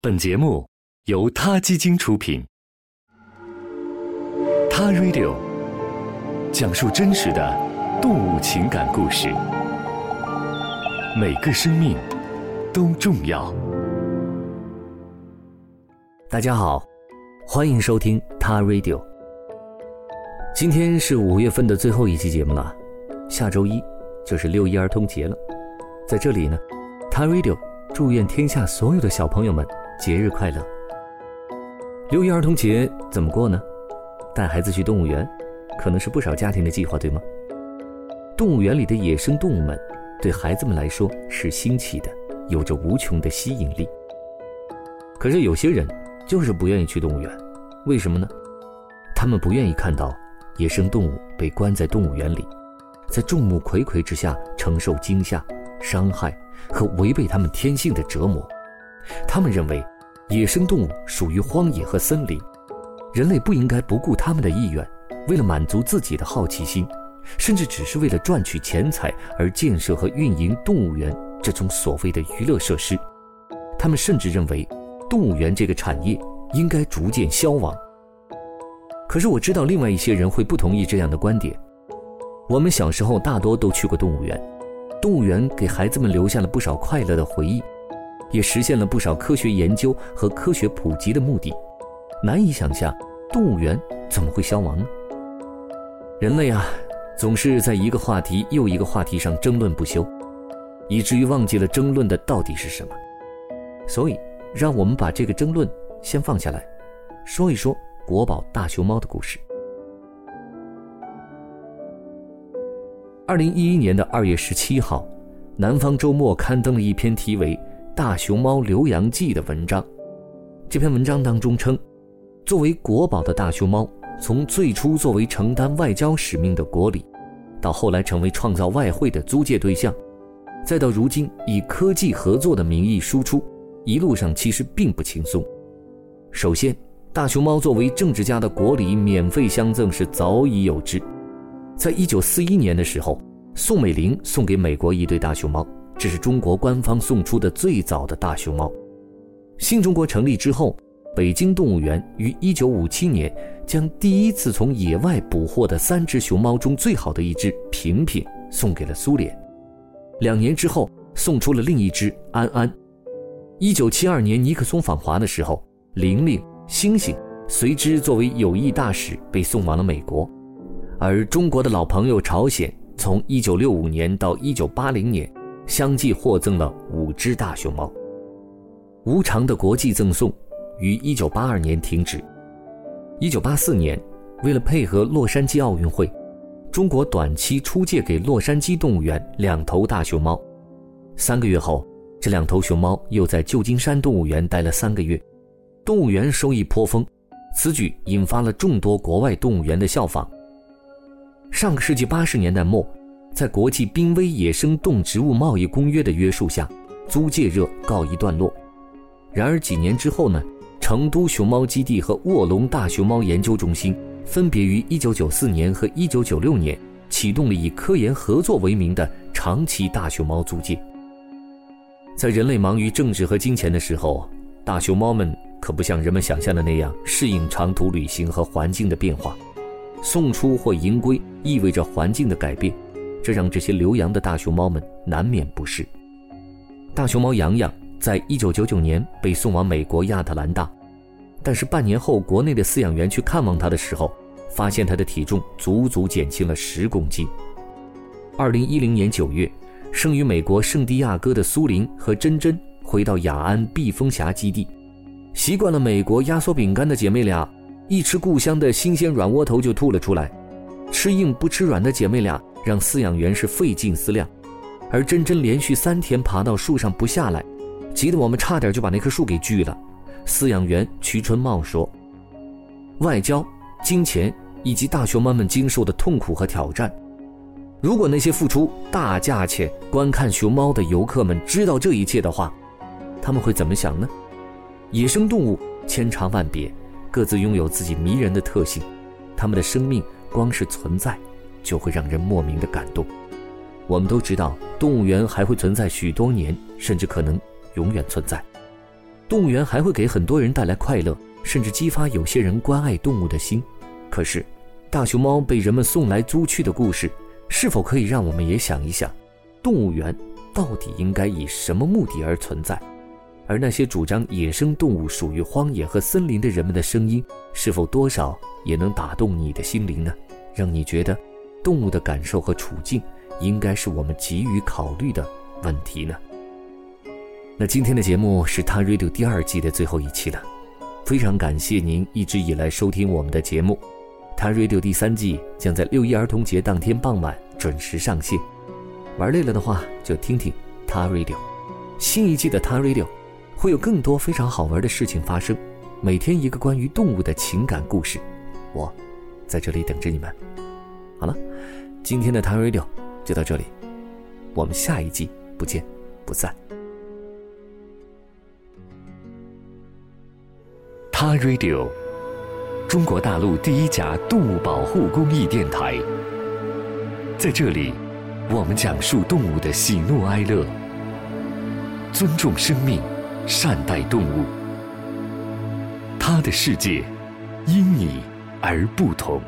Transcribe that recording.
本节目由他基金出品，《他 Radio》讲述真实的动物情感故事，每个生命都重要。大家好，欢迎收听《他 Radio》。今天是五月份的最后一期节目了，下周一就是六一儿童节了。在这里呢，《他 Radio》祝愿天下所有的小朋友们。节日快乐！六一儿童节怎么过呢？带孩子去动物园，可能是不少家庭的计划，对吗？动物园里的野生动物们，对孩子们来说是新奇的，有着无穷的吸引力。可是有些人就是不愿意去动物园，为什么呢？他们不愿意看到野生动物被关在动物园里，在众目睽睽之下承受惊吓、伤害和违背他们天性的折磨。他们认为，野生动物属于荒野和森林，人类不应该不顾他们的意愿，为了满足自己的好奇心，甚至只是为了赚取钱财而建设和运营动物园这种所谓的娱乐设施。他们甚至认为，动物园这个产业应该逐渐消亡。可是我知道，另外一些人会不同意这样的观点。我们小时候大多都去过动物园，动物园给孩子们留下了不少快乐的回忆。也实现了不少科学研究和科学普及的目的。难以想象，动物园怎么会消亡呢？人类啊，总是在一个话题又一个话题上争论不休，以至于忘记了争论的到底是什么。所以，让我们把这个争论先放下来，说一说国宝大熊猫的故事。二零一一年的二月十七号，《南方周末》刊登了一篇题为。大熊猫留洋记的文章，这篇文章当中称，作为国宝的大熊猫，从最初作为承担外交使命的国礼，到后来成为创造外汇的租借对象，再到如今以科技合作的名义输出，一路上其实并不轻松。首先，大熊猫作为政治家的国礼免费相赠是早已有之，在一九四一年的时候，宋美龄送给美国一对大熊猫。这是中国官方送出的最早的大熊猫。新中国成立之后，北京动物园于1957年将第一次从野外捕获的三只熊猫中最好的一只平平送给了苏联。两年之后，送出了另一只安安。1972年尼克松访华的时候，玲玲、星星随之作为友谊大使被送往了美国。而中国的老朋友朝鲜，从1965年到1980年。相继获赠了五只大熊猫。无偿的国际赠送于1982年停止。1984年，为了配合洛杉矶奥运会，中国短期出借给洛杉矶动物园两头大熊猫。三个月后，这两头熊猫又在旧金山动物园待了三个月，动物园收益颇丰。此举引发了众多国外动物园的效仿。上个世纪八十年代末。在国际濒危野生动植物贸易公约的约束下，租借热告一段落。然而几年之后呢？成都熊猫基地和卧龙大熊猫研究中心分别于1994年和1996年启动了以科研合作为名的长期大熊猫租借。在人类忙于政治和金钱的时候，大熊猫们可不像人们想象的那样适应长途旅行和环境的变化。送出或迎归意味着环境的改变。这让这些留洋的大熊猫们难免不适。大熊猫洋洋在一九九九年被送往美国亚特兰大，但是半年后，国内的饲养员去看望它的时候，发现它的体重足足减轻了十公斤。二零一零年九月，生于美国圣地亚哥的苏林和珍珍回到雅安避风峡基地，习惯了美国压缩饼干的姐妹俩，一吃故乡的新鲜软窝头就吐了出来，吃硬不吃软的姐妹俩。让饲养员是费尽思量，而珍珍连续三天爬到树上不下来，急得我们差点就把那棵树给锯了。饲养员瞿春茂说：“外交、金钱以及大熊猫们经受的痛苦和挑战，如果那些付出大价钱观看熊猫的游客们知道这一切的话，他们会怎么想呢？野生动物千差万别，各自拥有自己迷人的特性，它们的生命光是存在。”就会让人莫名的感动。我们都知道，动物园还会存在许多年，甚至可能永远存在。动物园还会给很多人带来快乐，甚至激发有些人关爱动物的心。可是，大熊猫被人们送来租去的故事，是否可以让我们也想一想，动物园到底应该以什么目的而存在？而那些主张野生动物属于荒野和森林的人们的声音，是否多少也能打动你的心灵呢？让你觉得，动物的感受和处境，应该是我们急于考虑的问题呢？那今天的节目是《他 Radio》第二季的最后一期了，非常感谢您一直以来收听我们的节目，《他 Radio》第三季将在六一儿童节当天傍晚准时上线。玩累了的话，就听听《他 Radio》，新一季的《他 Radio》。会有更多非常好玩的事情发生，每天一个关于动物的情感故事，我在这里等着你们。好了，今天的 t Radio 就到这里，我们下一季不见不散。他 Radio，中国大陆第一家动物保护公益电台，在这里，我们讲述动物的喜怒哀乐，尊重生命。善待动物，他的世界因你而不同。